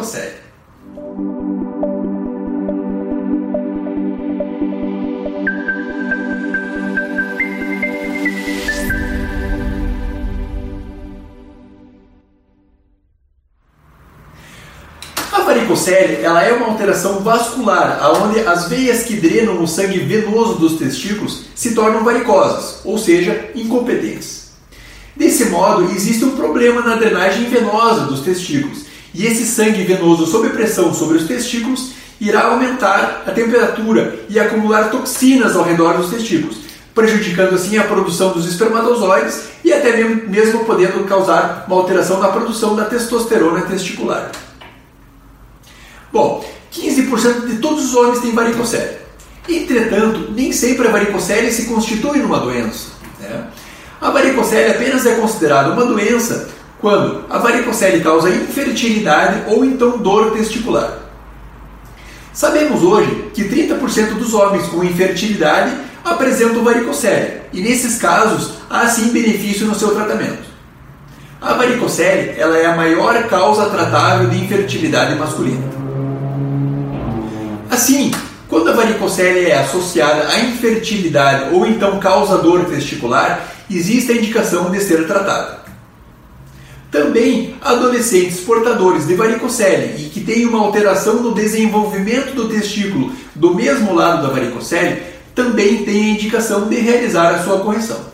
varicocele. A varicocele ela é uma alteração vascular, onde as veias que drenam o sangue venoso dos testículos se tornam varicosas, ou seja, incompetentes. Desse modo, existe um problema na drenagem venosa dos testículos, e esse sangue venoso sob pressão sobre os testículos irá aumentar a temperatura e acumular toxinas ao redor dos testículos, prejudicando assim a produção dos espermatozoides e até mesmo podendo causar uma alteração na produção da testosterona testicular. Bom, 15% de todos os homens têm varicocele. Entretanto, nem sempre a varicocele se constitui numa doença. Né? A varicocele apenas é considerada uma doença quando a varicocele causa infertilidade ou então dor testicular. Sabemos hoje que 30% dos homens com infertilidade apresentam varicocele e nesses casos há sim benefício no seu tratamento. A varicocele ela é a maior causa tratável de infertilidade masculina. Assim, quando a varicocele é associada à infertilidade ou então causa dor testicular, existe a indicação de ser tratada. Também adolescentes portadores de varicocele e que têm uma alteração no desenvolvimento do testículo do mesmo lado da varicocele também têm a indicação de realizar a sua correção.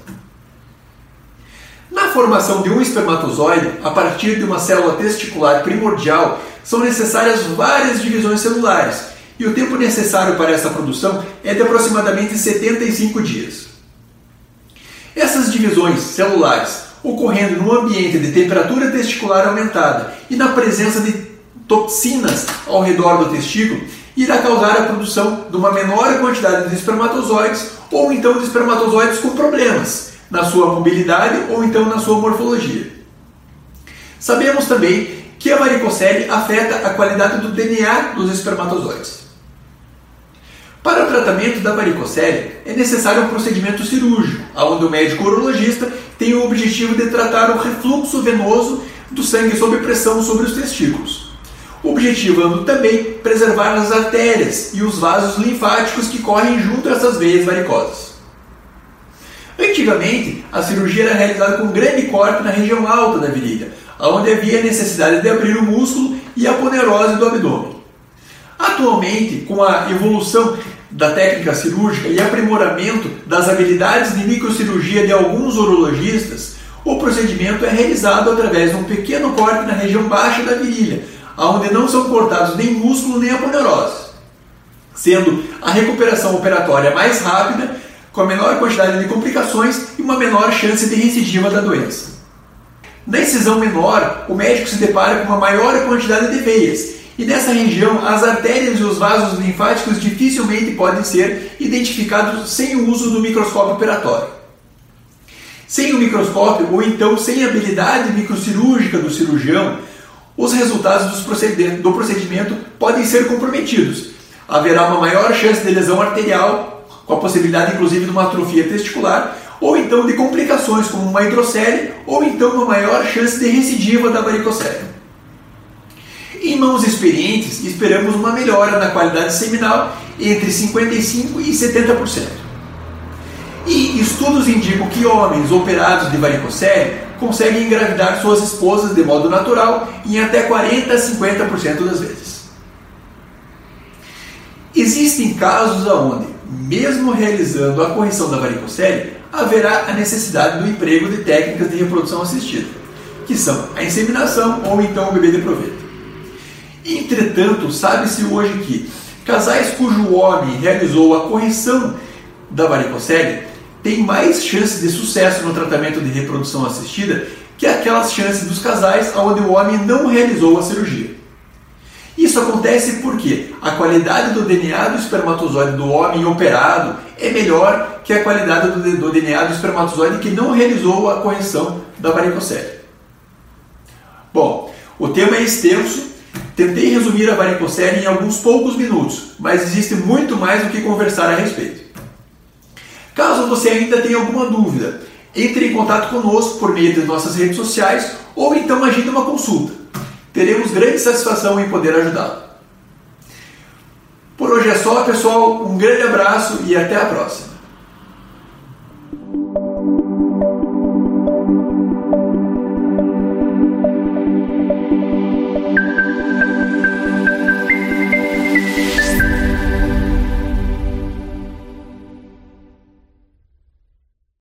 Na formação de um espermatozoide, a partir de uma célula testicular primordial, são necessárias várias divisões celulares e o tempo necessário para essa produção é de aproximadamente 75 dias. Essas divisões celulares ocorrendo num ambiente de temperatura testicular aumentada e na presença de toxinas ao redor do testículo, irá causar a produção de uma menor quantidade de espermatozoides ou então de espermatozoides com problemas na sua mobilidade ou então na sua morfologia. Sabemos também que a varicocele afeta a qualidade do DNA dos espermatozoides. Para o tratamento da varicocele, é necessário um procedimento cirúrgico, onde o médico urologista tem o objetivo de tratar o refluxo venoso do sangue sob pressão sobre os testículos. Objetivando também preservar as artérias e os vasos linfáticos que correm junto a essas veias varicosas. Antigamente, a cirurgia era realizada com grande corte na região alta da virilha, onde havia necessidade de abrir o músculo e a ponerose do abdômen. Atualmente, com a evolução da técnica cirúrgica e aprimoramento das habilidades de microcirurgia de alguns urologistas, o procedimento é realizado através de um pequeno corte na região baixa da virilha, onde não são cortados nem músculo nem a ponerose, sendo a recuperação operatória mais rápida, com a menor quantidade de complicações e uma menor chance de recidiva da doença. Na incisão menor, o médico se depara com uma maior quantidade de veias e nessa região, as artérias e os vasos linfáticos dificilmente podem ser identificados sem o uso do microscópio operatório. Sem o microscópio, ou então sem a habilidade microcirúrgica do cirurgião, os resultados do procedimento podem ser comprometidos. Haverá uma maior chance de lesão arterial, com a possibilidade inclusive de uma atrofia testicular, ou então de complicações como uma hidrocele, ou então uma maior chance de recidiva da varicocele. Em mãos experientes, esperamos uma melhora na qualidade seminal entre 55% e 70%. E estudos indicam que homens operados de varicocele conseguem engravidar suas esposas de modo natural em até 40 a 50% das vezes. Existem casos onde, mesmo realizando a correção da varicocele, haverá a necessidade do emprego de técnicas de reprodução assistida, que são a inseminação ou então o bebê de proveito. Entretanto, sabe-se hoje que casais cujo homem realizou a correção da varicocele têm mais chances de sucesso no tratamento de reprodução assistida que aquelas chances dos casais onde o homem não realizou a cirurgia. Isso acontece porque a qualidade do DNA do espermatozoide do homem operado é melhor que a qualidade do, DNA do espermatozoide que não realizou a correção da varicocele. Bom, o tema é extenso Tentei resumir a varicocele em alguns poucos minutos, mas existe muito mais do que conversar a respeito. Caso você ainda tenha alguma dúvida, entre em contato conosco por meio das nossas redes sociais ou então agende uma consulta. teremos grande satisfação em poder ajudá-lo. Por hoje é só, pessoal. Um grande abraço e até a próxima.